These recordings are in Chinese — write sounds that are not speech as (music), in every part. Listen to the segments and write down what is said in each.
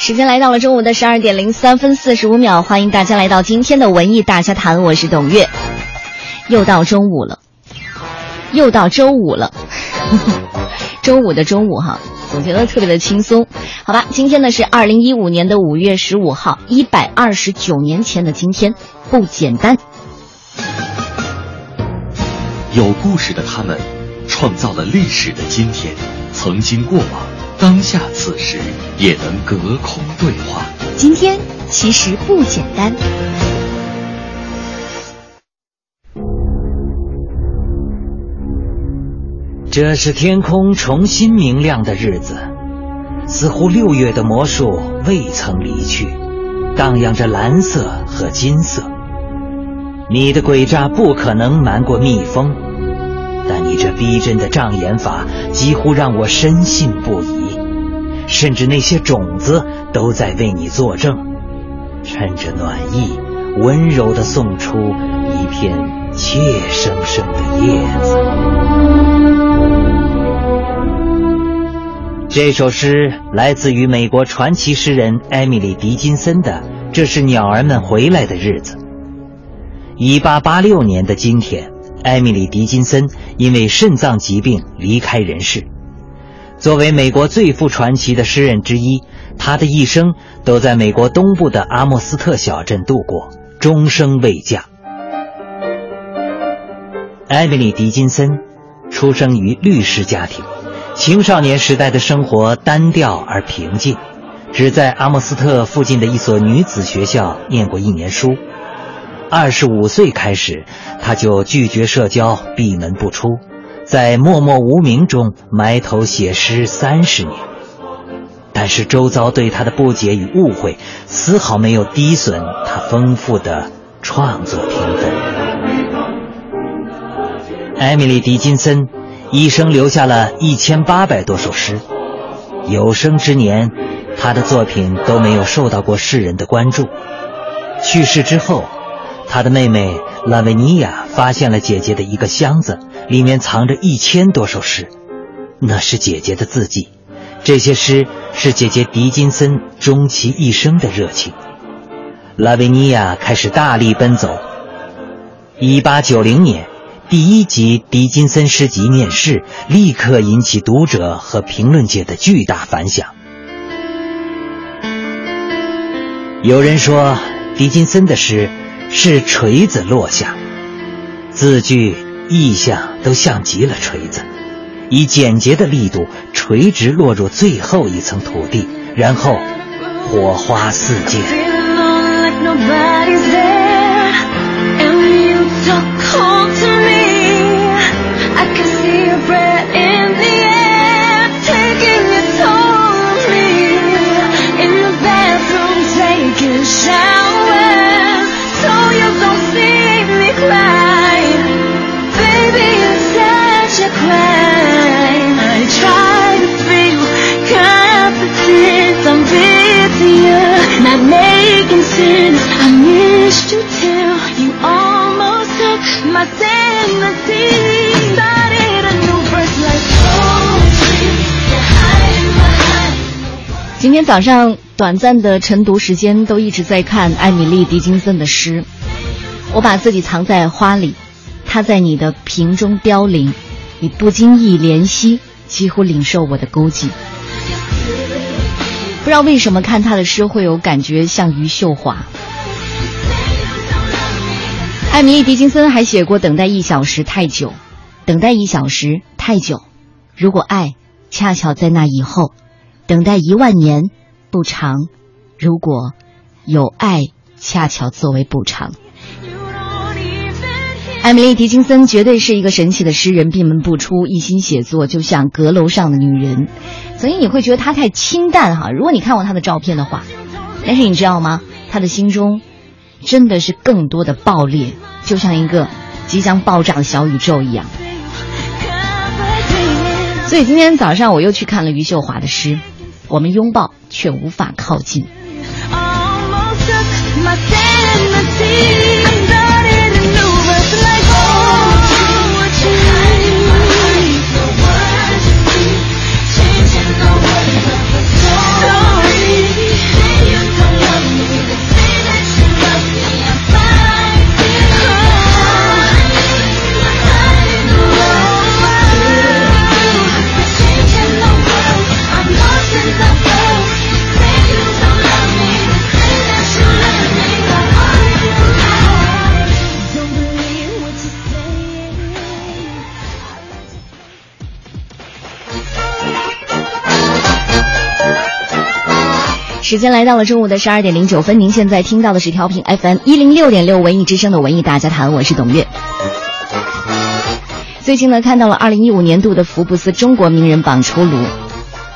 时间来到了中午的十二点零三分四十五秒，欢迎大家来到今天的文艺大家谈，我是董月。又到中午了。又到周五了，(laughs) 周五的中午哈，总觉得特别的轻松。好吧，今天呢是二零一五年的五月十五号，一百二十九年前的今天，不简单。有故事的他们，创造了历史的今天，曾经过往，当下此时也能隔空对话。今天其实不简单。这是天空重新明亮的日子，似乎六月的魔术未曾离去，荡漾着蓝色和金色。你的诡诈不可能瞒过蜜蜂，但你这逼真的障眼法几乎让我深信不疑，甚至那些种子都在为你作证，趁着暖意，温柔地送出一片怯生生的叶子。这首诗来自于美国传奇诗人艾米丽·狄金森的《这是鸟儿们回来的日子》。一八八六年的今天，艾米丽·狄金森因为肾脏疾病离开人世。作为美国最富传奇的诗人之一，他的一生都在美国东部的阿莫斯特小镇度过，终生未嫁。艾米丽·狄金森出生于律师家庭。青少年时代的生活单调而平静，只在阿莫斯特附近的一所女子学校念过一年书。二十五岁开始，他就拒绝社交，闭门不出，在默默无名中埋头写诗三十年。但是周遭对他的不解与误会，丝毫没有低损他丰富的创作天分。艾米丽·狄金森。一生留下了一千八百多首诗，有生之年，他的作品都没有受到过世人的关注。去世之后，他的妹妹拉维尼亚发现了姐姐的一个箱子，里面藏着一千多首诗，那是姐姐的字迹。这些诗是姐姐狄金森终其一生的热情。拉维尼亚开始大力奔走。一八九零年。第一集狄金森诗集面世，立刻引起读者和评论界的巨大反响。有人说，狄金森的诗是锤子落下，字句、意象都像极了锤子，以简洁的力度垂直落入最后一层土地，然后火花四溅。今天早上短暂的晨读时间，都一直在看艾米丽·狄金森的诗。我把自己藏在花里，他在你的瓶中凋零，你不经意怜惜，几乎领受我的孤寂。不知道为什么看他的诗会有感觉，像余秀华。艾米丽·狄金森还写过《等待一小时太久》，等待一小时太久。如果爱恰巧在那以后，等待一万年不长。如果有爱恰巧作为补偿，艾米丽·狄金森绝对是一个神奇的诗人，闭门不出，一心写作，就像阁楼上的女人。所以你会觉得他太清淡哈。如果你看过他的照片的话，但是你知道吗？他的心中。真的是更多的爆裂，就像一个即将爆炸的小宇宙一样。所以今天早上我又去看了余秀华的诗，我们拥抱却无法靠近。时间来到了中午的十二点零九分，您现在听到的是调频 FM 一零六点六文艺之声的文艺大家谈，我是董月。最近呢，看到了二零一五年度的福布斯中国名人榜出炉，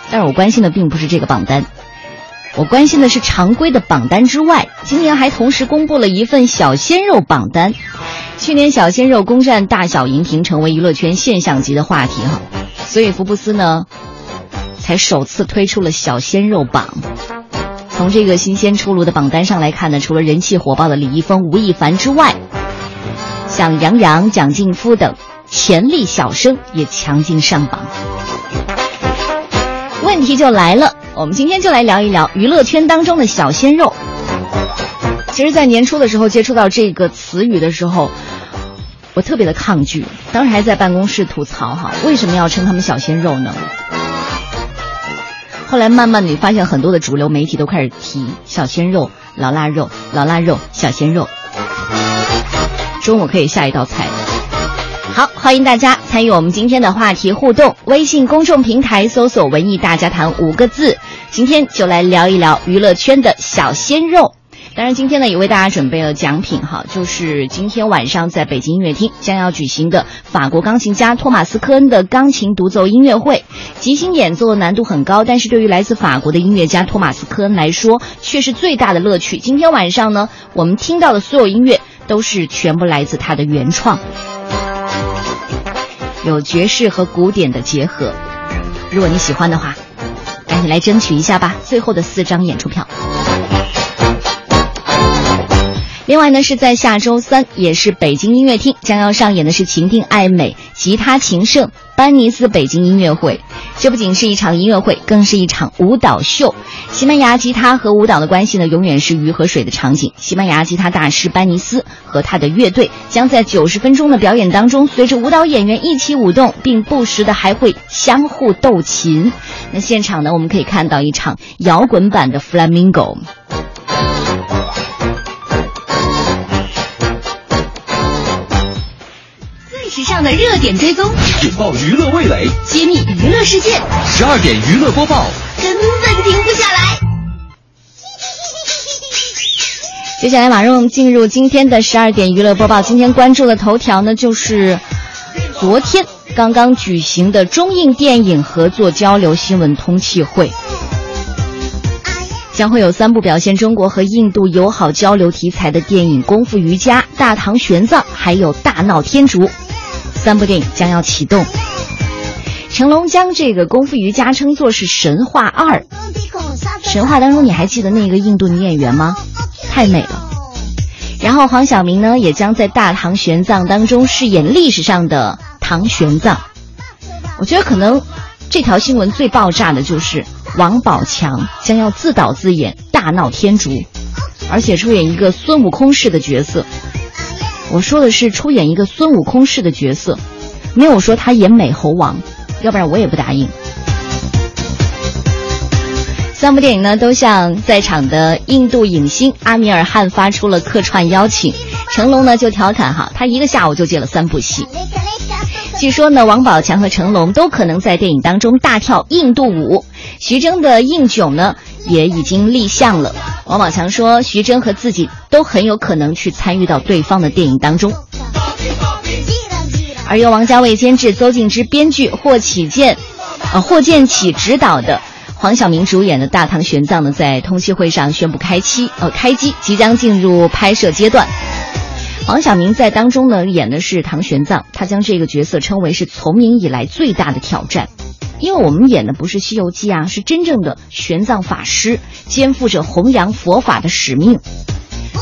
但是我关心的并不是这个榜单，我关心的是常规的榜单之外，今年还同时公布了一份小鲜肉榜单。去年小鲜肉攻占大小荧屏，成为娱乐圈现象级的话题哈，所以福布斯呢，才首次推出了小鲜肉榜。从这个新鲜出炉的榜单上来看呢，除了人气火爆的李易峰、吴亦凡之外，像杨洋、蒋劲夫等潜力小生也强劲上榜。问题就来了，我们今天就来聊一聊娱乐圈当中的小鲜肉。其实，在年初的时候接触到这个词语的时候，我特别的抗拒，当时还在办公室吐槽哈，为什么要称他们小鲜肉呢？后来慢慢的发现很多的主流媒体都开始提小鲜肉、老腊肉、老腊肉、小鲜肉。中午可以下一道菜。好，欢迎大家参与我们今天的话题互动。微信公众平台搜索“文艺大家谈”五个字，今天就来聊一聊娱乐圈的小鲜肉。当然，今天呢也为大家准备了奖品哈，就是今天晚上在北京音乐厅将要举行的法国钢琴家托马斯科恩的钢琴独奏音乐会。即兴演奏难度很高，但是对于来自法国的音乐家托马斯科恩来说，却是最大的乐趣。今天晚上呢，我们听到的所有音乐都是全部来自他的原创，有爵士和古典的结合。如果你喜欢的话，赶紧来争取一下吧，最后的四张演出票。另外呢，是在下周三，也是北京音乐厅将要上演的是情定爱美吉他情圣班尼斯北京音乐会。这不仅是一场音乐会，更是一场舞蹈秀。西班牙吉他和舞蹈的关系呢，永远是鱼和水的场景。西班牙吉他大师班尼斯和他的乐队将在九十分钟的表演当中，随着舞蹈演员一起舞动，并不时的还会相互斗琴。那现场呢，我们可以看到一场摇滚版的 Flamingo。时尚的热点追踪，引爆娱乐味蕾，揭秘娱乐世界。十二点娱乐播报，根本停不下来。接下来马上进入今天的十二点娱乐播报。今天关注的头条呢，就是昨天刚刚举行的中印电影合作交流新闻通气会，将会有三部表现中国和印度友好交流题材的电影《功夫瑜伽》《大唐玄奘》，还有《大闹天竺》。三部电影将要启动。成龙将这个功夫瑜伽称作是神话二。神话当中，你还记得那个印度女演员吗？太美了。然后黄晓明呢，也将在大唐玄奘当中饰演历史上的唐玄奘。我觉得可能这条新闻最爆炸的就是王宝强将要自导自演大闹天竺，而且出演一个孙悟空式的角色。我说的是出演一个孙悟空式的角色，没有说他演美猴王，要不然我也不答应。三部电影呢，都向在场的印度影星阿米尔汗发出了客串邀请。成龙呢就调侃哈，他一个下午就接了三部戏。据说呢，王宝强和成龙都可能在电影当中大跳印度舞。徐峥的印囧呢也已经立项了。王宝强说，徐峥和自己都很有可能去参与到对方的电影当中。而由王家卫监制、邹静之编剧、霍启建，呃霍建起执导的。黄晓明主演的《大唐玄奘》呢，在通气会上宣布开机，呃，开机即将进入拍摄阶段。黄晓明在当中呢演的是唐玄奘，他将这个角色称为是从明以来最大的挑战，因为我们演的不是《西游记》啊，是真正的玄奘法师，肩负着弘扬佛法的使命。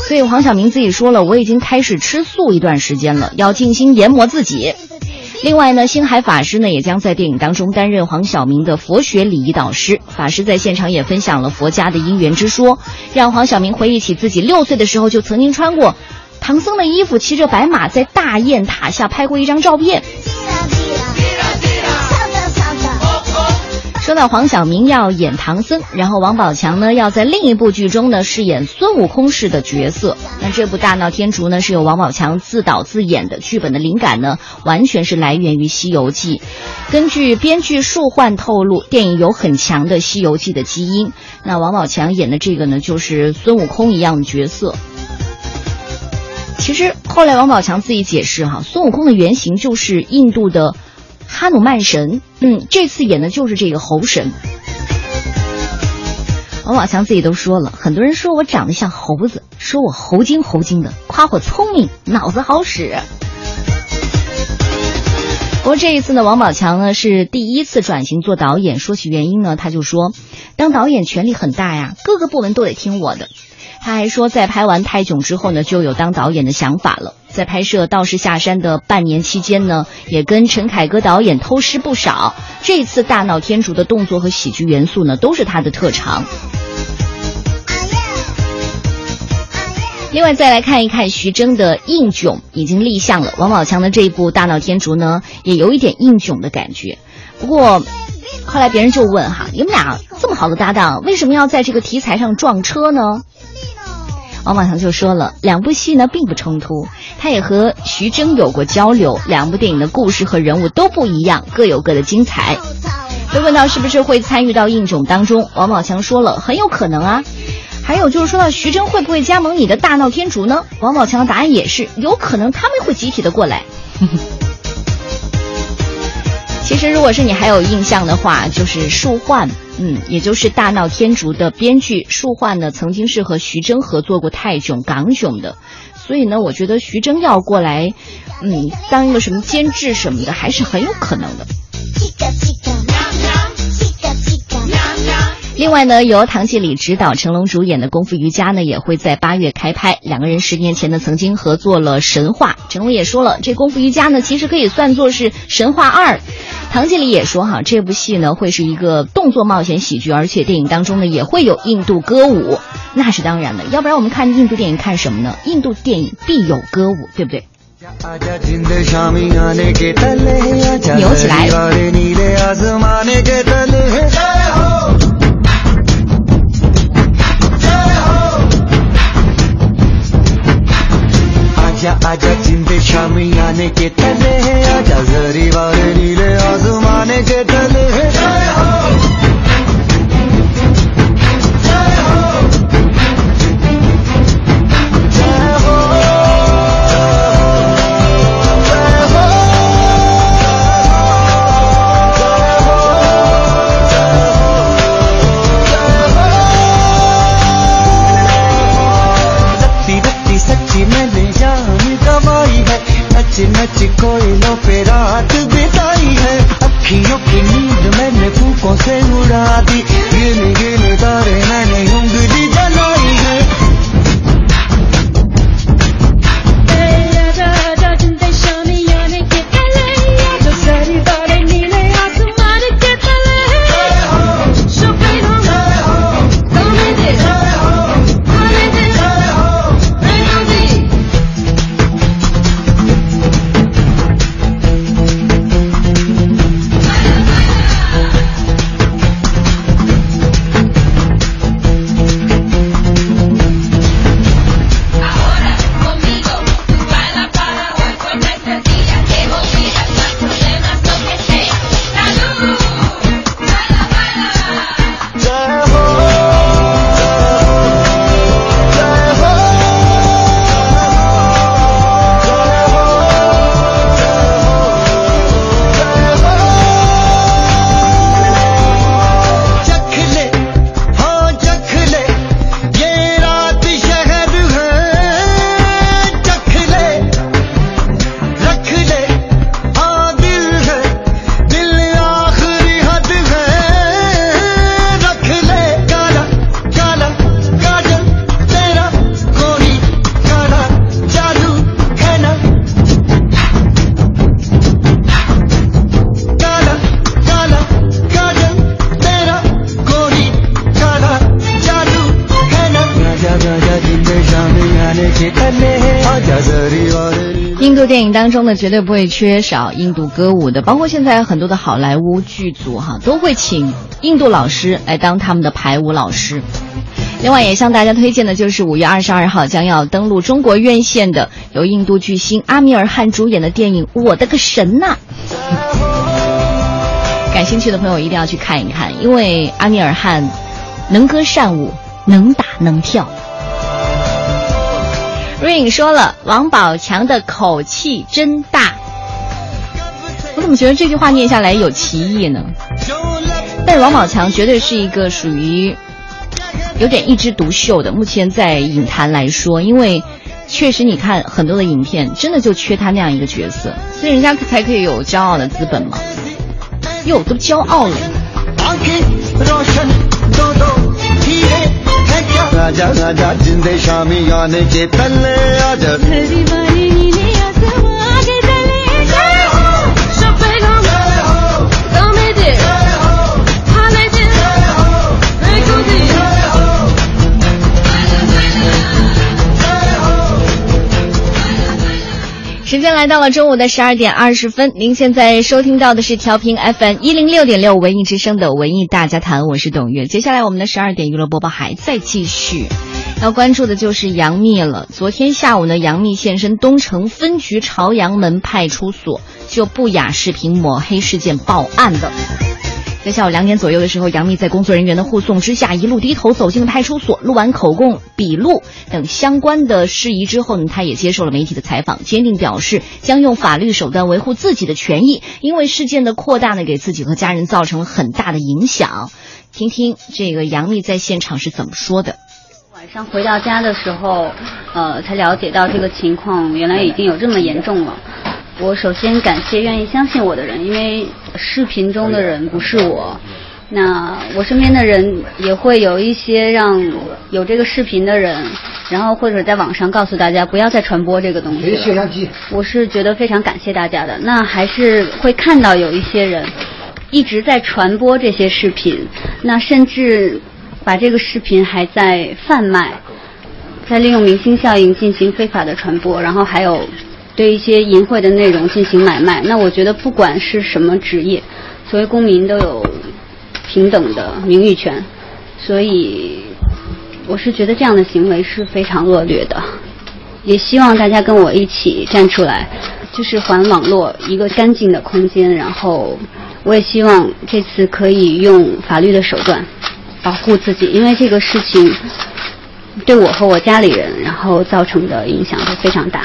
所以黄晓明自己说了，我已经开始吃素一段时间了，要静心研磨自己。另外呢，星海法师呢也将在电影当中担任黄晓明的佛学礼仪导师。法师在现场也分享了佛家的因缘之说，让黄晓明回忆起自己六岁的时候就曾经穿过。唐僧的衣服，骑着白马，在大雁塔下拍过一张照片。说到黄晓明要演唐僧，然后王宝强呢要在另一部剧中呢饰演孙悟空式的角色。那这部《大闹天竺》呢是由王宝强自导自演的，剧本的灵感呢完全是来源于《西游记》。根据编剧树焕透露，电影有很强的《西游记》的基因。那王宝强演的这个呢就是孙悟空一样的角色。其实后来王宝强自己解释哈，孙悟空的原型就是印度的哈努曼神，嗯，这次演的就是这个猴神。王宝强自己都说了，很多人说我长得像猴子，说我猴精猴精的，夸我聪明，脑子好使。不过这一次呢，王宝强呢是第一次转型做导演，说起原因呢，他就说，当导演权力很大呀，各个部门都得听我的。他还说，在拍完《泰囧》之后呢，就有当导演的想法了。在拍摄《道士下山》的半年期间呢，也跟陈凯歌导演偷师不少。这次《大闹天竺》的动作和喜剧元素呢，都是他的特长。另外，再来看一看徐峥的硬囧已经立项了。王宝强的这一部《大闹天竺》呢，也有一点硬囧的感觉。不过，后来别人就问哈，你们俩这么好的搭档，为什么要在这个题材上撞车呢？王宝强就说了，两部戏呢并不冲突，他也和徐峥有过交流，两部电影的故事和人物都不一样，各有各的精彩。被问到是不是会参与到应囧当中，王宝强说了，很有可能啊。还有就是说到徐峥会不会加盟你的大闹天竺呢？王宝强的答案也是有可能，他们会集体的过来。其实如果是你还有印象的话，就是树焕。嗯，也就是《大闹天竺》的编剧树焕呢，曾经是和徐峥合作过泰囧、港囧的，所以呢，我觉得徐峥要过来，嗯，当一个什么监制什么的，还是很有可能的。另外呢，由唐季礼执导、成龙主演的《功夫瑜伽》呢，也会在八月开拍。两个人十年前呢，曾经合作了《神话》，成龙也说了，这《功夫瑜伽》呢，其实可以算作是《神话二》。唐季礼也说哈，这部戏呢会是一个动作冒险喜剧，而且电影当中呢也会有印度歌舞，那是当然的，要不然我们看印度电影看什么呢？印度电影必有歌舞，对不对？扭起来。(laughs) आजा जिंदे शामी आने के तले है, आजा जरी वाले नीले आजमाने के तले है। नच नच कोयलों पे रात बिताई है। अखियों की नींद मैंने फूकों से उड़ा दी। गिन गिन तारे मैंने उंगली 电影当中呢，绝对不会缺少印度歌舞的，包括现在很多的好莱坞剧组哈，都会请印度老师来当他们的排舞老师。另外，也向大家推荐的就是五月二十二号将要登陆中国院线的由印度巨星阿米尔汗主演的电影《我的个神呐》。感兴趣的朋友一定要去看一看，因为阿米尔汗能歌善舞，能打能跳。瑞颖说了，王宝强的口气真大。我怎么觉得这句话念下来有歧义呢？但王宝强绝对是一个属于有点一枝独秀的。目前在影坛来说，因为确实你看很多的影片，真的就缺他那样一个角色，所以人家才可以有骄傲的资本嘛。哟，都骄傲了。आजा राजा जिंदे शामी आने के तले आजा Hey 时间来到了中午的十二点二十分，您现在收听到的是调频 FM 一零六点六文艺之声的文艺大家谈，我是董月。接下来我们的十二点娱乐播报还在继续，要关注的就是杨幂了。昨天下午呢，杨幂现身东城分局朝阳门派出所，就不雅视频抹黑事件报案的。在下午两点左右的时候，杨幂在工作人员的护送之下，一路低头走进了派出所，录完口供、笔录等相关的事宜之后呢，她也接受了媒体的采访，坚定表示将用法律手段维护自己的权益，因为事件的扩大呢，给自己和家人造成了很大的影响。听听这个杨幂在现场是怎么说的。晚上回到家的时候，呃，才了解到这个情况原来已经有这么严重了。我首先感谢愿意相信我的人，因为视频中的人不是我。那我身边的人也会有一些让有这个视频的人，然后或者在网上告诉大家不要再传播这个东西了。我是觉得非常感谢大家的。那还是会看到有一些人一直在传播这些视频，那甚至把这个视频还在贩卖，在利用明星效应进行非法的传播，然后还有对一些淫秽的内容进行买卖。那我觉得不管是什么职业，作为公民都有平等的名誉权，所以我是觉得这样的行为是非常恶劣的，也希望大家跟我一起站出来，就是还网络一个干净的空间。然后，我也希望这次可以用法律的手段保护自己，因为这个事情对我和我家里人，然后造成的影响都非常大。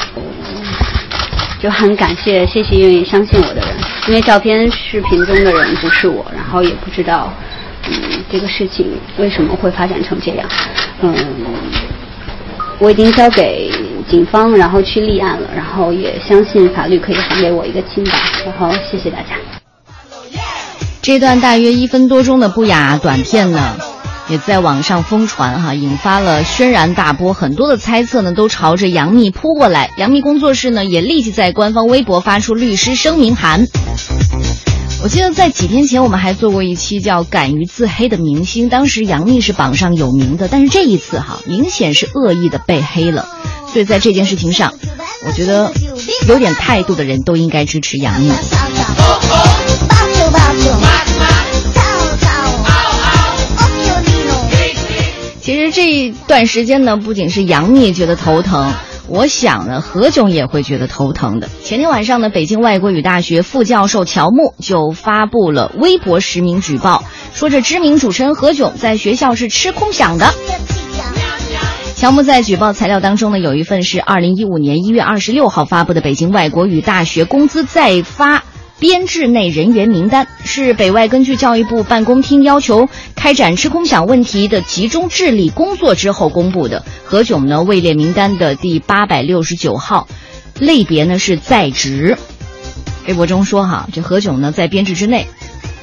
就很感谢，谢谢愿意相信我的人，因为照片、视频中的人不是我，然后也不知道，嗯，这个事情为什么会发展成这样，嗯，我已经交给警方，然后去立案了，然后也相信法律可以还给我一个清白，然后谢谢大家。这段大约一分多钟的不雅短片呢，也在网上疯传哈，引发了轩然大波，很多的猜测呢都朝着杨幂扑过来。杨幂工作室呢也立即在官方微博发出律师声明函。我记得在几天前我们还做过一期叫《敢于自黑的明星》，当时杨幂是榜上有名的，但是这一次哈，明显是恶意的被黑了。所以在这件事情上，我觉得有点态度的人都应该支持杨幂。其实这一段时间呢，不仅是杨幂觉得头疼，我想呢，何炅也会觉得头疼的。前天晚上呢，北京外国语大学副教授乔木就发布了微博实名举报，说这知名主持人何炅在学校是吃空饷的。乔木在举报材料当中呢，有一份是二零一五年一月二十六号发布的北京外国语大学工资再发。编制内人员名单是北外根据教育部办公厅要求开展吃空饷问题的集中治理工作之后公布的。何炅呢位列名单的第八百六十九号，类别呢是在职。微博中说哈，这何炅呢在编制之内，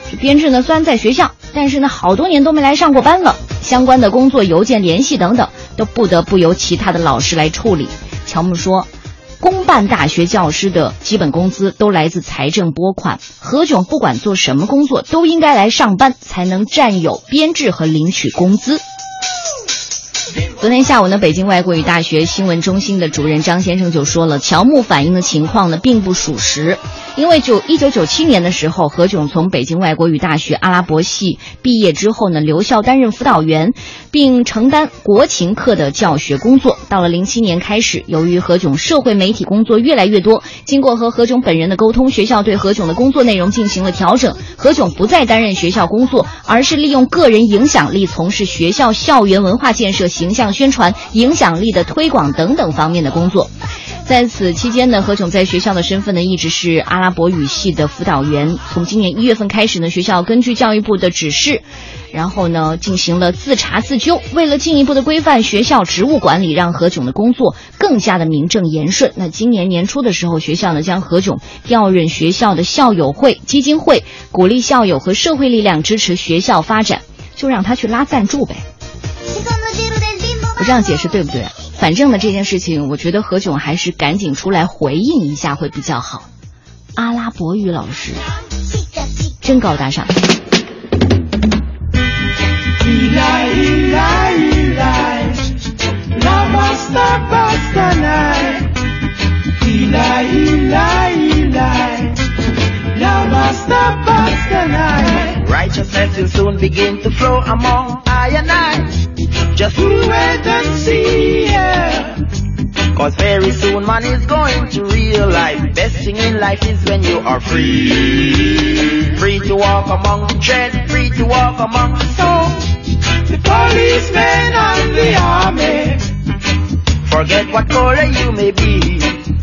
这编制呢虽然在学校，但是呢好多年都没来上过班了，相关的工作邮件联系等等都不得不由其他的老师来处理。乔木说。公办大学教师的基本工资都来自财政拨款，何炅不管做什么工作都应该来上班，才能占有编制和领取工资。昨天下午呢，北京外国语大学新闻中心的主任张先生就说了，乔木反映的情况呢并不属实，因为就一九九七年的时候，何炅从北京外国语大学阿拉伯系毕业之后呢，留校担任辅导员，并承担国情课的教学工作。到了零七年开始，由于何炅社会媒体工作越来越多，经过和何炅本人的沟通，学校对何炅的工作内容进行了调整，何炅不再担任学校工作，而是利用个人影响力从事学校校园文化建设、形象宣传、影响力的推广等等方面的工作。在此期间呢，何炅在学校的身份呢一直是阿拉伯语系的辅导员。从今年一月份开始呢，学校根据教育部的指示，然后呢进行了自查自纠。为了进一步的规范学校职务管理，让何炅的工作更加的名正言顺。那今年年初的时候，学校呢将何炅调任学校的校友会基金会，鼓励校友和社会力量支持学校发展，就让他去拉赞助呗。我这样解释对不对？反正呢，这件事情，我觉得何炅还是赶紧出来回应一下会比较好。阿拉伯语老师真高大上。Righteousness will soon begin to flow among I and I. Just wait and see, yeah. Cause very soon man is going to realize best thing in life is when you are free. Free to walk among the tread, free to walk among the soul. The policemen and the army. Forget what color you may be.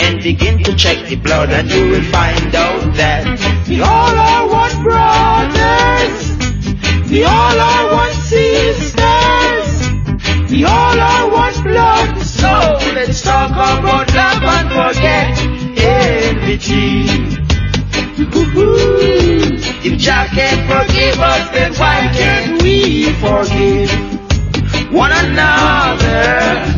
And begin to check the blood and you will find out that we all are one brothers. We all are one sisters. We all are one blood. So let's talk about love and forget envy. If Jah can forgive us, then why can't we forgive one another?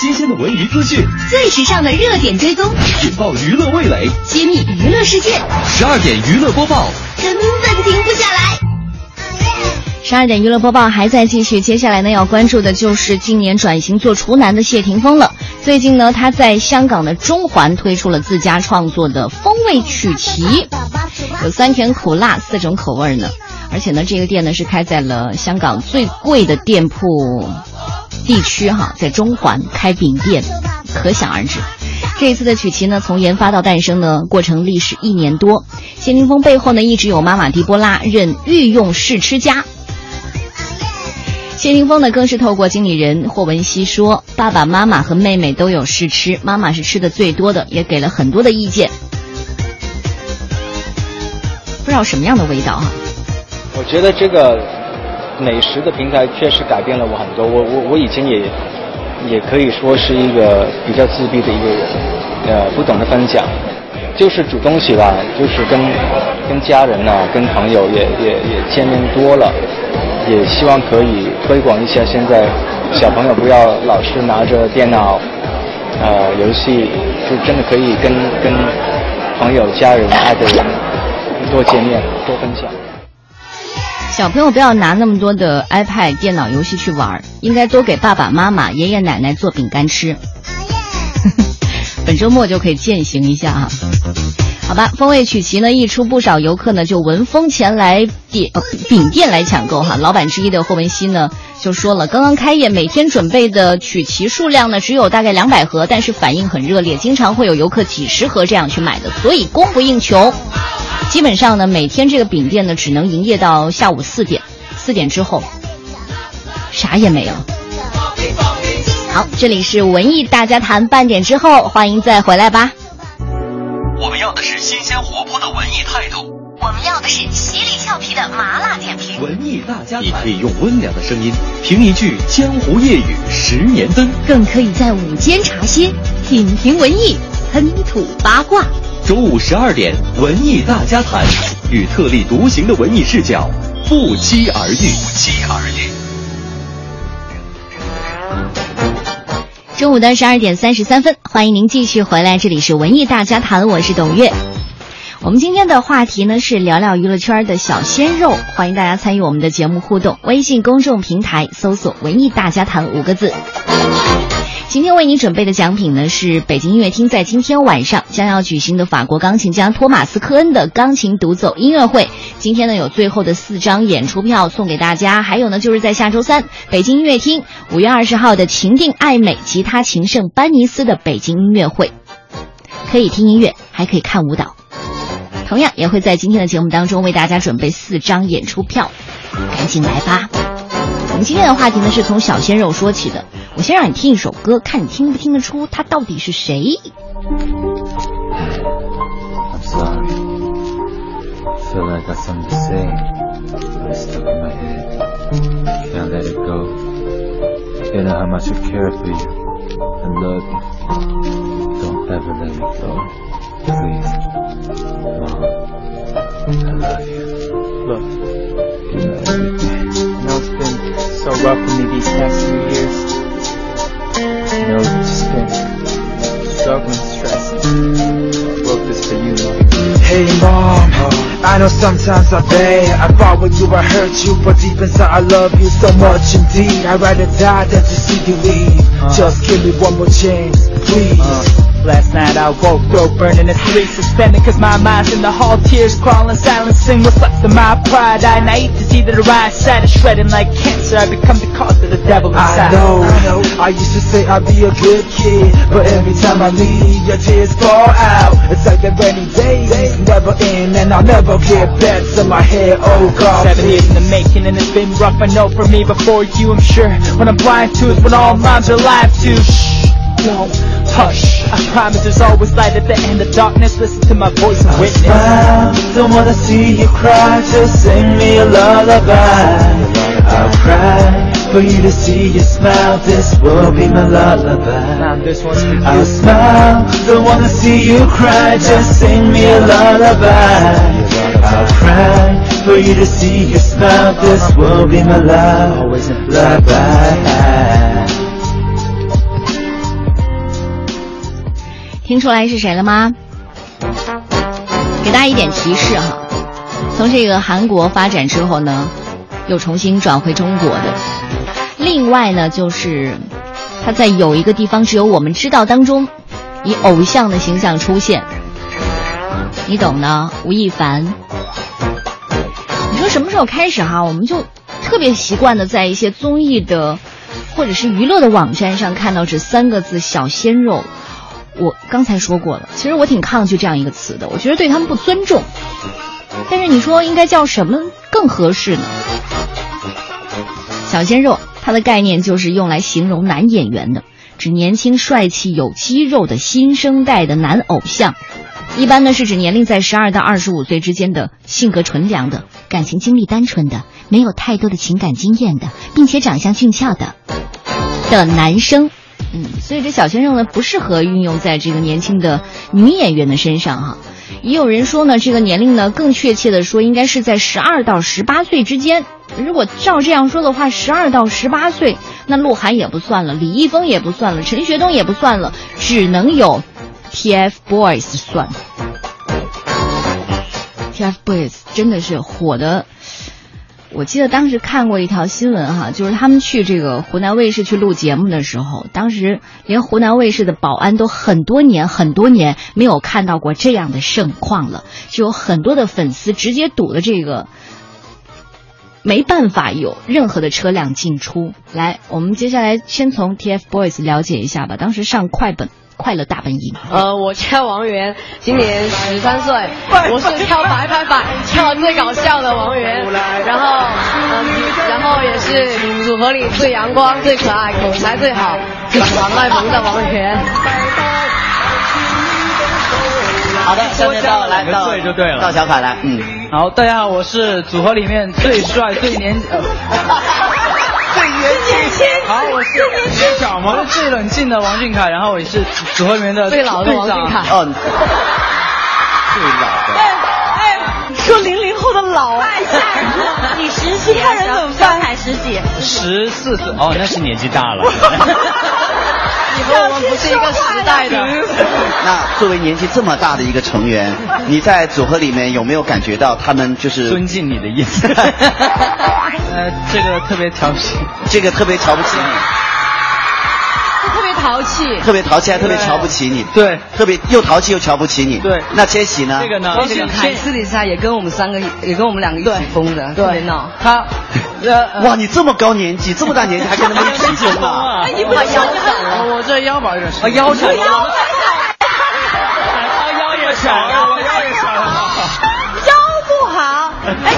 新鲜的文娱资讯，最时尚的热点追踪，引爆娱乐味蕾。揭秘娱乐世界，十二点娱乐播报，根本停不下来。十二点娱乐播报还在继续，接下来呢要关注的就是今年转型做厨男的谢霆锋了。最近呢，他在香港的中环推出了自家创作的风味曲奇，有酸甜苦辣四种口味呢。而且呢，这个店呢是开在了香港最贵的店铺地区哈，在中环开饼店，可想而知。这一次的曲奇呢，从研发到诞生呢，过程历时一年多。谢霆锋背后呢，一直有妈妈狄波拉任御用试吃家。谢霆锋呢，更是透过经理人霍汶希说，爸爸妈妈和妹妹都有试吃，妈妈是吃的最多的，也给了很多的意见。不知道什么样的味道哈、我觉得这个美食的平台确实改变了我很多。我我我以前也也可以说是一个比较自闭的一个人，呃，不懂得分享，就是煮东西吧，就是跟跟家人呐、跟朋友也也也见面多了，也希望可以推广一下。现在小朋友不要老是拿着电脑，呃，游戏，就真的可以跟跟朋友、家人、爱的人多见面，多分享。小朋友不要拿那么多的 iPad、电脑游戏去玩儿，应该多给爸爸妈妈、爷爷奶奶做饼干吃。(laughs) 本周末就可以践行一下啊。好吧，风味曲奇呢一出，不少游客呢就闻风前来店呃饼店来抢购哈。老板之一的霍文熙呢就说了，刚刚开业，每天准备的曲奇数量呢只有大概两百盒，但是反应很热烈，经常会有游客几十盒这样去买的，所以供不应求。基本上呢，每天这个饼店呢只能营业到下午四点，四点之后啥也没有。好，这里是文艺大家谈，半点之后欢迎再回来吧。我们要的是新鲜活泼的文艺态度，我们要的是犀利俏皮的麻辣点评。文艺大家谈，你可以用温良的声音评一句江湖夜雨十年灯，更可以在午间茶歇品评文艺，喷吐八卦。中午十二点，文艺大家谈，与特立独行的文艺视角不期而遇。不期而遇。中午的十二点三十三分，欢迎您继续回来，这里是文艺大家谈，我是董月。我们今天的话题呢是聊聊娱乐圈的小鲜肉，欢迎大家参与我们的节目互动，微信公众平台搜索“文艺大家谈”五个字。今天为你准备的奖品呢是北京音乐厅在今天晚上将要举行的法国钢琴家托马斯科恩的钢琴独奏音乐会。今天呢有最后的四张演出票送给大家，还有呢就是在下周三北京音乐厅五月二十号的情定爱美吉他琴圣班尼斯的北京音乐会，可以听音乐，还可以看舞蹈。同样也会在今天的节目当中为大家准备四张演出票，赶紧来吧！我们今天的话题呢是从小鲜肉说起的。我先让你听一首歌，看你听不听得出他到底是谁。I'm sorry. Feel like I got something to say, but it's stuck in my head. Can't let it go. You know how much I care for you and love you. Don't ever let me go. Please. Mom, I love you. Look, so rough for me these past few years. You know, just been struggling, stressing. I wrote this for you, Hey mom, I know sometimes I beg. I fought with you, I hurt you But deep inside. I love you so much indeed. I'd rather die than to see you leave. Uh-huh. Just give me one more chance, please uh-huh. Last night I woke, throat burning and sleep suspended Cause my mind's in the hall, tears crawling, silencing What's left of my pride. I naive to see that the right side is shredding like cancer. I become the cause of the devil inside. I know, I used to say I'd be a good kid But every time I leave, your tears fall out. It's like the rainy days never end And I'll never get back to my head, oh God Seven years in the making and it's been rough I know for me before you I'm sure. When I'm blind to is what all minds are alive to Shh, don't hush. I promise there's always light at the end of darkness. Listen to my voice and witness. Smile, don't wanna see you cry. Just sing me a lullaby. I'll cry for you to see you smile. This will be my lullaby. Now this one's for you. I'll smile, don't wanna see you cry. Just sing me a lullaby. I'll cry for you to see you smile. This will be my lullaby 听出来是谁了吗？给大家一点提示哈，从这个韩国发展之后呢，又重新转回中国的。另外呢，就是他在有一个地方只有我们知道当中，以偶像的形象出现，你懂的，吴亦凡。你说什么时候开始哈，我们就特别习惯的在一些综艺的或者是娱乐的网站上看到这三个字“小鲜肉”。我刚才说过了，其实我挺抗拒这样一个词的，我觉得对他们不尊重。但是你说应该叫什么更合适呢？小鲜肉，它的概念就是用来形容男演员的，指年轻、帅气、有肌肉的新生代的男偶像。一般呢是指年龄在十二到二十五岁之间的，性格纯良的，感情经历单纯的，没有太多的情感经验的，并且长相俊俏的的男生。嗯，所以这小鲜肉呢不适合运用在这个年轻的女演员的身上哈。也有人说呢，这个年龄呢更确切的说应该是在十二到十八岁之间。如果照这样说的话，十二到十八岁，那鹿晗也不算了，李易峰也不算了，陈学冬也不算了，只能有 TFBOYS 算。TFBOYS 真的是火的。我记得当时看过一条新闻哈，就是他们去这个湖南卫视去录节目的时候，当时连湖南卫视的保安都很多年很多年没有看到过这样的盛况了，就有很多的粉丝直接堵了这个，没办法有任何的车辆进出。来，我们接下来先从 TFBOYS 了解一下吧。当时上快本快乐大本营。呃，我叫王源，今年十三岁，(laughs) 我是跳白拍板跳最搞笑的王源，然后嗯，然后也是组合里最阳光、最可爱、口才最好、最喜欢卖萌的王源。好的，下面到来到对就对了到小凯来，嗯，好，大家好，我是组合里面最帅、最年呃最年轻，好，我是最小吗？我是最冷静的王俊凯，然后也是组合里面的最老的王俊凯哦，最老的。哎，说零零后的老，太吓人了！你十七，看人怎么办？才十几，十四岁哦，那是年纪大了。(laughs) 你和我们不是一个时代的。那作为年纪这么大的一个成员，你在组合里面有没有感觉到他们就是尊敬你的意思？(laughs) 呃，这个特别调戏，这个特别瞧不起你，特别淘气，特别淘气，还特别瞧不起你，对，特别又淘气又瞧不起你。对，那千玺呢？这个呢？私底下也跟我们三个，也跟我们两个一起疯的，特别闹。他，呃，哇，你这么高年纪，这么大年纪还跟他们一起疯啊？(laughs) 哎，你腰斩了？我这腰板有点啊，腰斩了。他腰也小，我腰也小。腰不好。哎，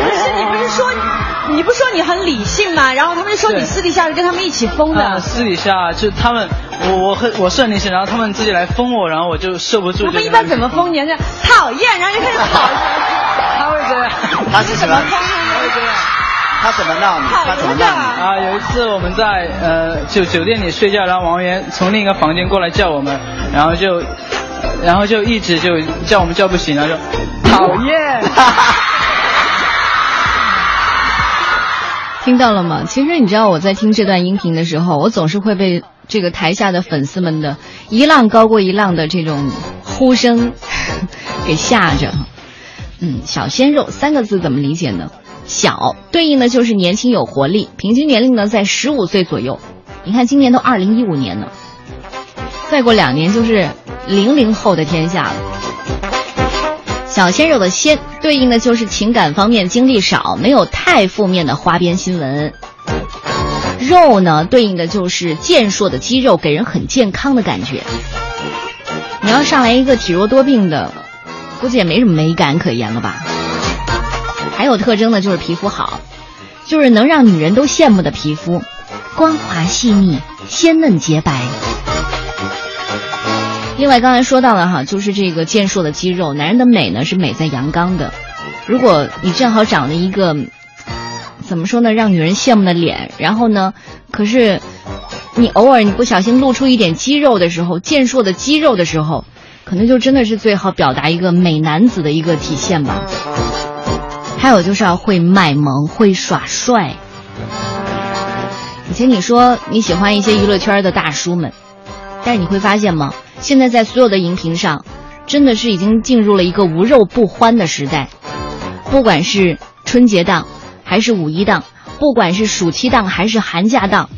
你不是说你很理性吗？然后他们就说你私底下是跟他们一起疯的。呃私底下就他们，我我很我是很理性，然后他们自己来疯我，然后我就受不住。他们一般怎么疯你？讨厌，然后就开始跑。他会这样。他是什么疯？他会这样。他怎么闹你？他怎么闹你？啊，有一次我们在呃酒酒店里睡觉，然后王源从另一个房间过来叫我们，然后就然后就一直就叫我们叫不醒，然后就讨厌。听到了吗？其实你知道我在听这段音频的时候，我总是会被这个台下的粉丝们的一浪高过一浪的这种呼声 (laughs) 给吓着。嗯，小鲜肉三个字怎么理解呢？小对应的就是年轻有活力，平均年龄呢在十五岁左右。你看今年都二零一五年了，再过两年就是零零后的天下了。小鲜肉的鲜对应的就是情感方面经历少，没有太负面的花边新闻。肉呢对应的就是健硕的肌肉，给人很健康的感觉。你要上来一个体弱多病的，估计也没什么美感可言了吧。还有特征呢，就是皮肤好，就是能让女人都羡慕的皮肤，光滑细腻、鲜嫩洁白。另外，刚才说到了哈，就是这个健硕的肌肉，男人的美呢是美在阳刚的。如果你正好长了一个怎么说呢，让女人羡慕的脸，然后呢，可是你偶尔你不小心露出一点肌肉的时候，健硕的肌肉的时候，可能就真的是最好表达一个美男子的一个体现吧。还有就是要会卖萌，会耍帅。以前你说你喜欢一些娱乐圈的大叔们，但是你会发现吗？现在在所有的荧屏上，真的是已经进入了一个无肉不欢的时代。不管是春节档，还是五一档，不管是暑期档还是寒假档，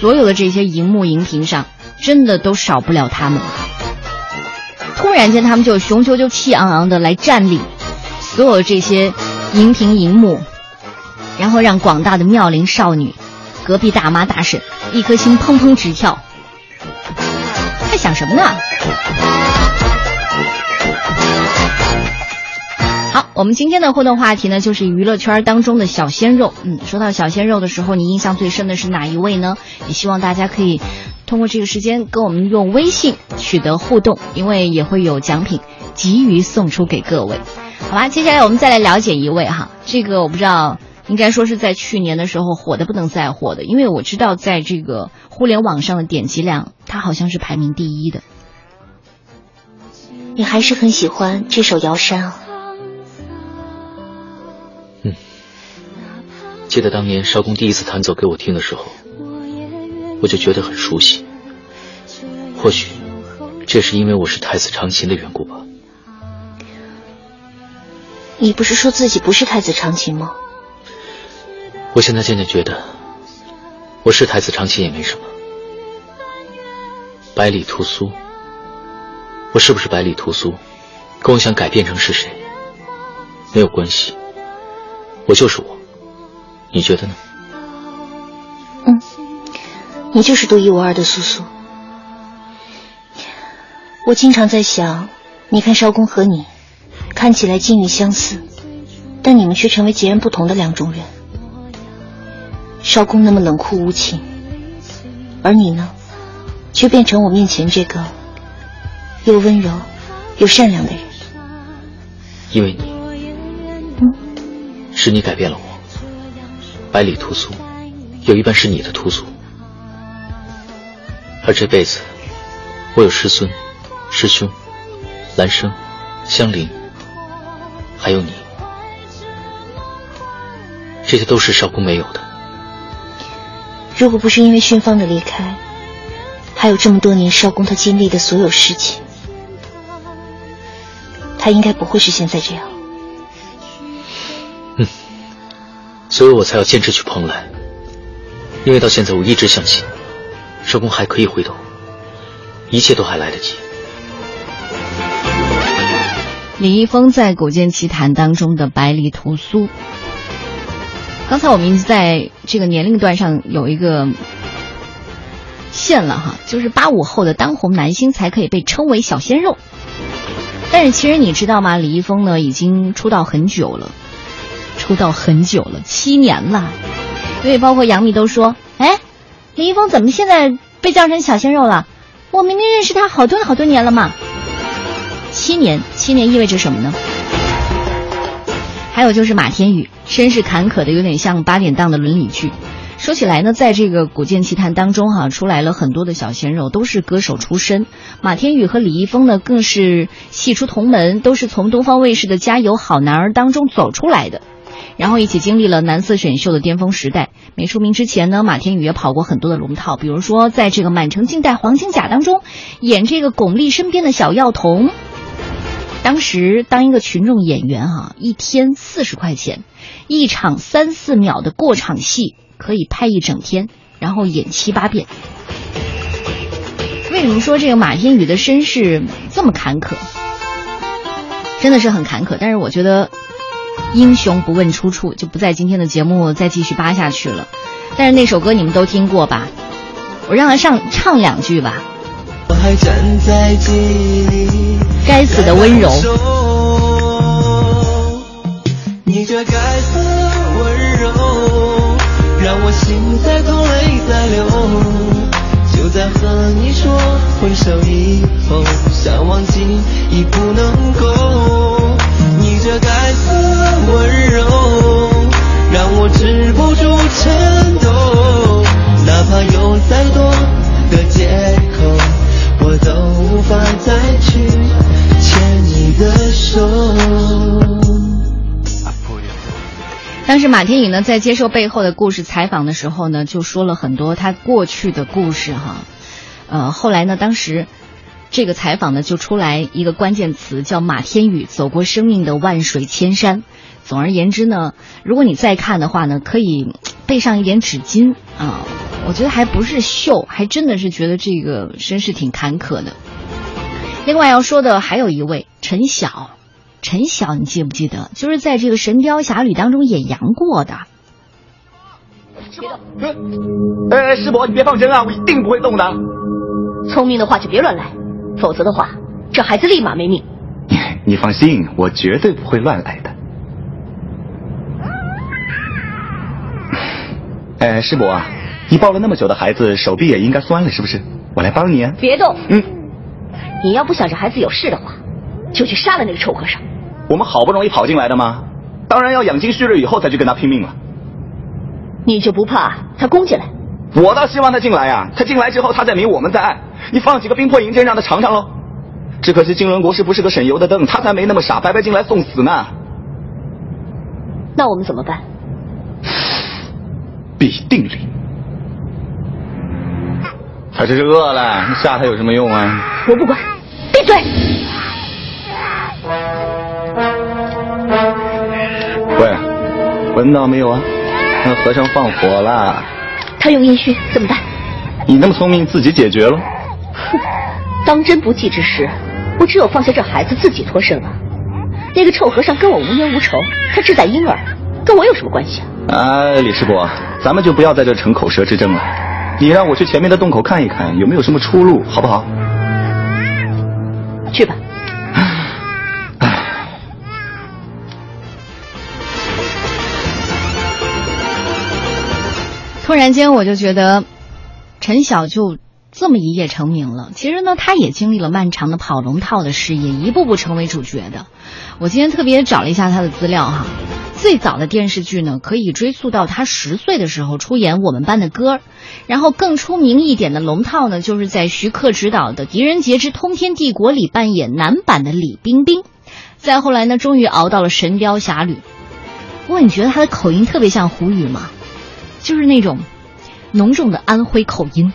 所有的这些荧幕荧屏上，真的都少不了他们。突然间，他们就雄赳赳气昂昂的来占领所有这些荧屏荧幕，然后让广大的妙龄少女、隔壁大妈大婶一颗心砰砰直跳。想什么呢？好，我们今天的互动话题呢，就是娱乐圈当中的小鲜肉。嗯，说到小鲜肉的时候，你印象最深的是哪一位呢？也希望大家可以通过这个时间跟我们用微信取得互动，因为也会有奖品急于送出给各位。好吧，接下来我们再来了解一位哈，这个我不知道。应该说是在去年的时候火的不能再火的，因为我知道在这个互联网上的点击量，它好像是排名第一的。你还是很喜欢这首《摇山》啊？嗯，记得当年少公第一次弹奏给我听的时候，我就觉得很熟悉。或许这是因为我是太子长琴的缘故吧。你不是说自己不是太子长琴吗？我现在渐渐觉得，我是太子长琴也没什么。百里屠苏，我是不是百里屠苏，跟我想改变成是谁没有关系。我就是我，你觉得呢？嗯，你就是独一无二的苏苏。我经常在想，你看少公和你，看起来境遇相似，但你们却成为截然不同的两种人。少公那么冷酷无情，而你呢，却变成我面前这个又温柔又善良的人。因为你，是你改变了我。百里屠苏，有一半是你的屠苏，而这辈子，我有师孙、师兄、兰生、香菱，还有你，这些都是少公没有的。如果不是因为训芳的离开，还有这么多年少公他经历的所有事情，他应该不会是现在这样。嗯，所以我才要坚持去蓬莱，因为到现在我一直相信，少公还可以回头，一切都还来得及。李易峰在《古剑奇谭》当中的百里屠苏。刚才我们已经在这个年龄段上有一个线了哈，就是八五后的当红男星才可以被称为小鲜肉。但是其实你知道吗？李易峰呢已经出道很久了，出道很久了，七年了。所以包括杨幂都说：“哎，李易峰怎么现在被叫成小鲜肉了？我明明认识他好多好多年了嘛。”七年，七年意味着什么呢？还有就是马天宇，身世坎坷的有点像八点档的伦理剧。说起来呢，在这个《古剑奇谭》当中哈，出来了很多的小鲜肉，都是歌手出身。马天宇和李易峰呢，更是系出同门，都是从东方卫视的《加油好男儿》当中走出来的，然后一起经历了男色选秀的巅峰时代。没出名之前呢，马天宇也跑过很多的龙套，比如说在这个《满城尽带黄金甲》当中演这个巩俐身边的小药童。当时当一个群众演员啊，一天四十块钱，一场三四秒的过场戏可以拍一整天，然后演七八遍。为什么说这个马天宇的身世这么坎坷？真的是很坎坷。但是我觉得英雄不问出处，就不在今天的节目再继续扒下去了。但是那首歌你们都听过吧？我让他上唱两句吧。我还站在记忆里。该死的温柔，你这该死的温柔，让我心在痛，泪在流。就在和你说分手以后，想忘记已不能够。你这该死的温柔，让我止不住颤抖。哪怕有再多的借口，无法再去。当时马天宇呢在接受背后的故事采访的时候呢，就说了很多他过去的故事哈。呃，后来呢，当时这个采访呢就出来一个关键词叫马天宇走过生命的万水千山。总而言之呢，如果你再看的话呢，可以备上一点纸巾啊。我觉得还不是秀，还真的是觉得这个身世挺坎坷的。另外要说的还有一位陈晓，陈晓你记不记得？就是在这个《神雕侠侣》当中演杨过的。师伯，哎，师伯，你别放针啊，我一定不会动的。聪明的话就别乱来，否则的话，这孩子立马没命。你放心，我绝对不会乱来的。哎，师伯啊，你抱了那么久的孩子，手臂也应该酸了，是不是？我来帮你啊。别动。嗯。你要不想着孩子有事的话，就去杀了那个臭和尚。我们好不容易跑进来的吗？当然要养精蓄锐以后再去跟他拼命了。你就不怕他攻进来？我倒希望他进来呀！他进来之后，他在明，我们在暗。你放几个冰魄银针让他尝尝喽。只可惜金轮国师不是个省油的灯，他才没那么傻，白白进来送死呢。那我们怎么办？(sighs) 必定力。他这是饿了，吓他有什么用啊？我不管。闭嘴！喂，闻到没有啊？那和尚放火了。他用阴虚怎么办？你那么聪明，自己解决了。哼，当真不济之时，我只有放下这孩子自己脱身了。那个臭和尚跟我无冤无仇，他志在婴儿，跟我有什么关系啊？哎，李师伯，咱们就不要在这逞口舌之争了。你让我去前面的洞口看一看，有没有什么出路，好不好？去吧。突然间，我就觉得陈晓就这么一夜成名了。其实呢，他也经历了漫长的跑龙套的事业，一步步成为主角的。我今天特别找了一下他的资料哈，最早的电视剧呢，可以追溯到他十岁的时候出演《我们班的歌》，然后更出名一点的龙套呢，就是在徐克执导的《狄仁杰之通天帝国》里扮演男版的李冰冰。再后来呢，终于熬到了《神雕侠侣》。不过你觉得他的口音特别像胡语吗？就是那种浓重的安徽口音。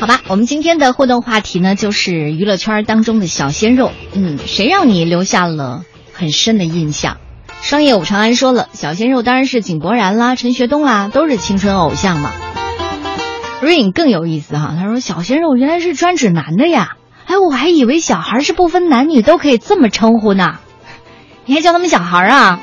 好吧，我们今天的互动话题呢，就是娱乐圈当中的小鲜肉。嗯，谁让你留下了很深的印象？商业五长安说了，小鲜肉当然是井柏然啦、陈学冬啦，都是青春偶像嘛。Rain 更有意思哈，他说小鲜肉原来是专指男的呀，哎，我还以为小孩是不分男女都可以这么称呼呢。你还叫他们小孩啊？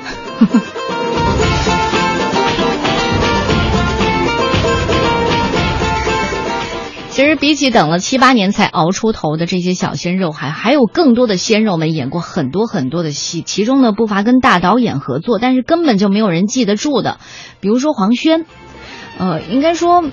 其实比起等了七八年才熬出头的这些小鲜肉，还还有更多的鲜肉们演过很多很多的戏，其中呢不乏跟大导演合作，但是根本就没有人记得住的，比如说黄轩，呃，应该说。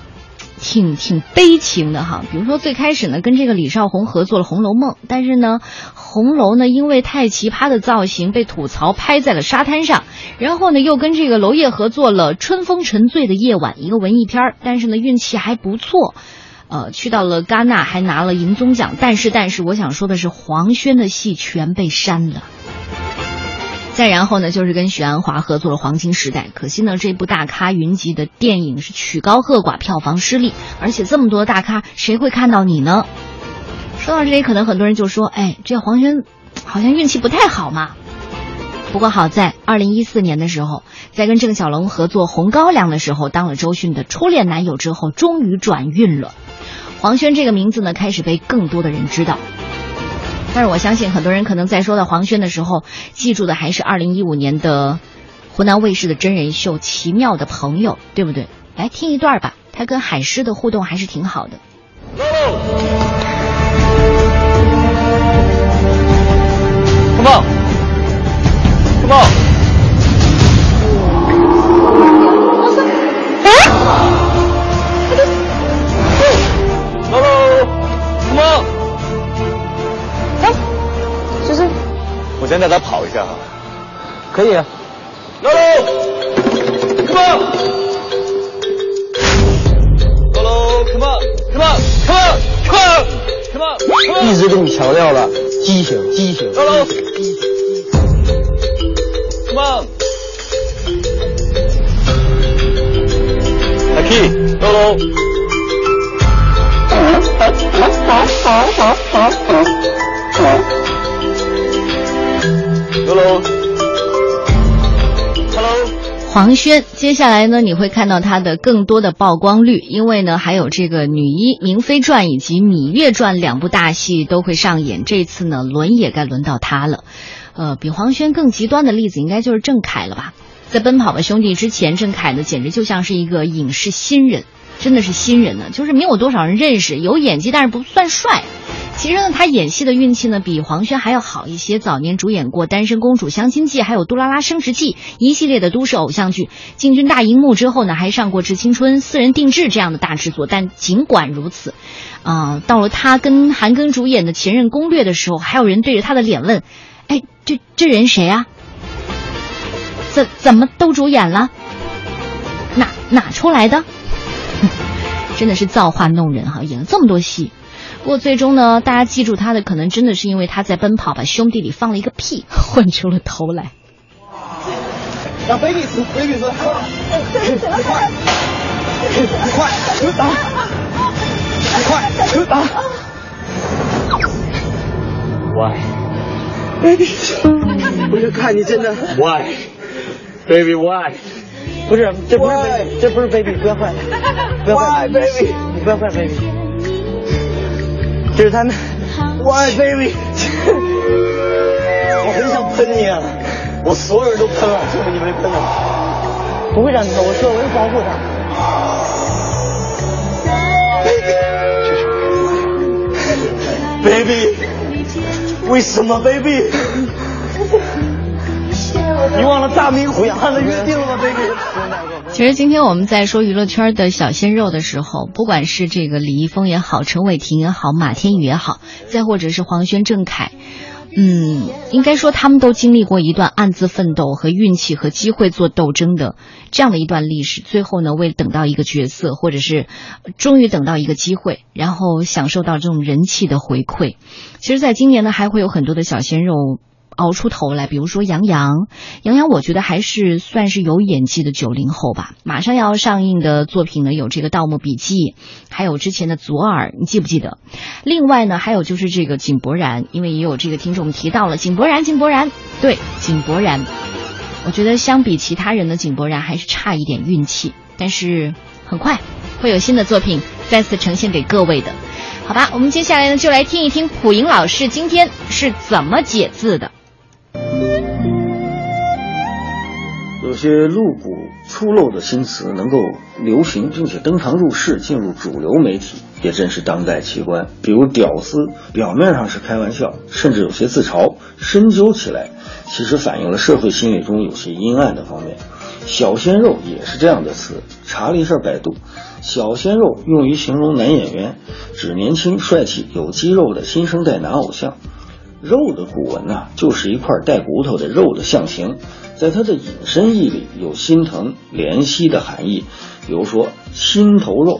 挺挺悲情的哈，比如说最开始呢，跟这个李少红合作了《红楼梦》，但是呢，红楼呢因为太奇葩的造型被吐槽拍在了沙滩上，然后呢又跟这个娄烨合作了《春风沉醉的夜晚》，一个文艺片儿，但是呢运气还不错，呃，去到了戛纳还拿了银棕奖，但是但是我想说的是，黄轩的戏全被删了。再然后呢，就是跟许鞍华合作了《黄金时代》，可惜呢，这部大咖云集的电影是曲高和寡，票房失利，而且这么多大咖，谁会看到你呢？说到这里，可能很多人就说：“哎，这黄轩好像运气不太好嘛。”不过好在二零一四年的时候，在跟郑晓龙合作《红高粱》的时候，当了周迅的初恋男友之后，终于转运了。黄轩这个名字呢，开始被更多的人知道。但是我相信很多人可能在说到黄轩的时候，记住的还是二零一五年的湖南卫视的真人秀《奇妙的朋友》，对不对？来听一段吧，他跟海狮的互动还是挺好的。Hello，黄轩，接下来呢，你会看到他的更多的曝光率，因为呢，还有这个《女一明妃传》以及《芈月传》两部大戏都会上演。这次呢，轮也该轮到他了。呃，比黄轩更极端的例子，应该就是郑恺了吧？在《奔跑吧兄弟》之前，郑恺呢，简直就像是一个影视新人，真的是新人呢，就是没有多少人认识，有演技，但是不算帅。其实呢，他演戏的运气呢比黄轩还要好一些。早年主演过《单身公主相亲记》，还有《杜拉拉升职记》一系列的都市偶像剧。进军大荧幕之后呢，还上过《致青春》《私人定制》这样的大制作。但尽管如此，啊、到了他跟韩庚主演的《前任攻略》的时候，还有人对着他的脸问：“哎，这这人谁啊？怎怎么都主演了？哪哪出来的？”真的是造化弄人哈，演了这么多戏。不过最终呢，大家记住他的可能真的是因为他在《奔跑吧兄弟》里放了一个屁，(laughs) 混出了头来。让 baby 死，baby 死，快，快，快，打，快，打。Why? baby，我就看你真的 Why? 不是，这不是 baby，这不是 baby，不要换，不要换 baby，你不要换 baby，这是他们。Why baby？我很想喷你啊，我所有人都喷了，就是你没喷了。不会让你喷，我说我会保护他。Baby，为什么 baby？(laughs) 你忘了大明湖畔的约定了吗，baby？(laughs) (laughs) 其实今天我们在说娱乐圈的小鲜肉的时候，不管是这个李易峰也好，陈伟霆也好，马天宇也好，再或者是黄轩、郑恺。嗯，应该说他们都经历过一段暗自奋斗和运气和机会做斗争的这样的一段历史。最后呢，为了等到一个角色，或者是终于等到一个机会，然后享受到这种人气的回馈。其实，在今年呢，还会有很多的小鲜肉。熬出头来，比如说杨洋，杨洋我觉得还是算是有演技的九零后吧。马上要上映的作品呢，有这个《盗墓笔记》，还有之前的《左耳》，你记不记得？另外呢，还有就是这个井柏然，因为也有这个听众提到了井柏然，井柏然，对，井柏然，我觉得相比其他人的井柏然还是差一点运气，但是很快会有新的作品再次呈现给各位的。好吧，我们接下来呢，就来听一听普莹老师今天是怎么解字的。有些露骨粗陋的新词能够流行，并且登堂入室，进入主流媒体，也真是当代奇观。比如“屌丝”，表面上是开玩笑，甚至有些自嘲，深究起来，其实反映了社会心理中有些阴暗的方面。小鲜肉也是这样的词。查了一下百度，“小鲜肉”用于形容男演员，指年轻、帅气、有肌肉的新生代男偶像。肉的古文呐，就是一块带骨头的肉的象形，在它的引申义里有心疼、怜惜的含义。比如说心头肉，《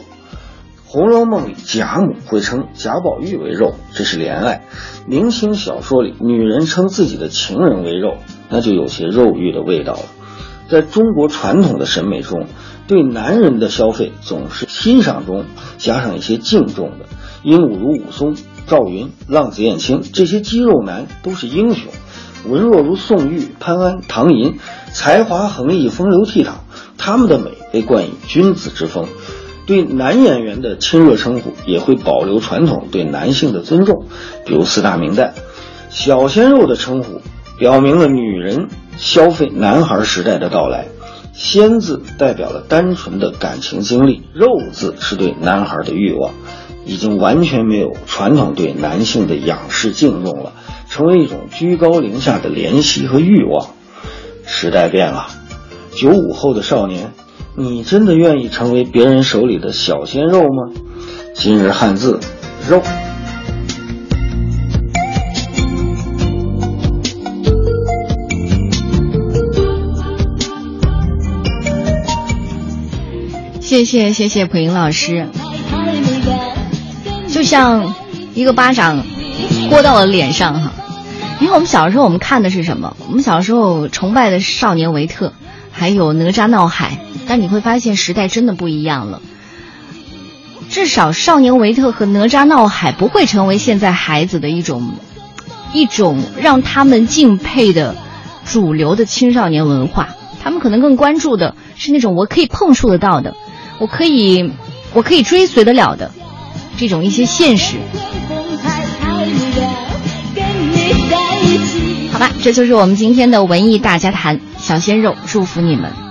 红楼梦》里贾母会称贾宝玉为肉，这是怜爱；明清小说里女人称自己的情人为肉，那就有些肉欲的味道了。在中国传统的审美中，对男人的消费总是欣赏中加上一些敬重的，鹦鹉如武松。赵云、浪子燕青这些肌肉男都是英雄，文弱如宋玉、潘安、唐寅，才华横溢、风流倜傥，他们的美被冠以君子之风。对男演员的亲热称呼也会保留传统对男性的尊重，比如四大名旦。小鲜肉的称呼表明了女人消费男孩时代的到来。鲜字代表了单纯的感情经历，肉字是对男孩的欲望。已经完全没有传统对男性的仰视敬重了，成为一种居高临下的怜惜和欲望。时代变了，九五后的少年，你真的愿意成为别人手里的小鲜肉吗？今日汉字，肉。谢谢谢谢普莹老师。就像一个巴掌泼到了脸上哈，因为我们小时候我们看的是什么？我们小时候崇拜的《少年维特》，还有《哪吒闹海》。但你会发现时代真的不一样了。至少《少年维特》和《哪吒闹海》不会成为现在孩子的一种一种让他们敬佩的主流的青少年文化。他们可能更关注的是那种我可以碰触得到的，我可以我可以追随得了的。这种一些现实，好吧，这就是我们今天的文艺大家谈，小鲜肉，祝福你们。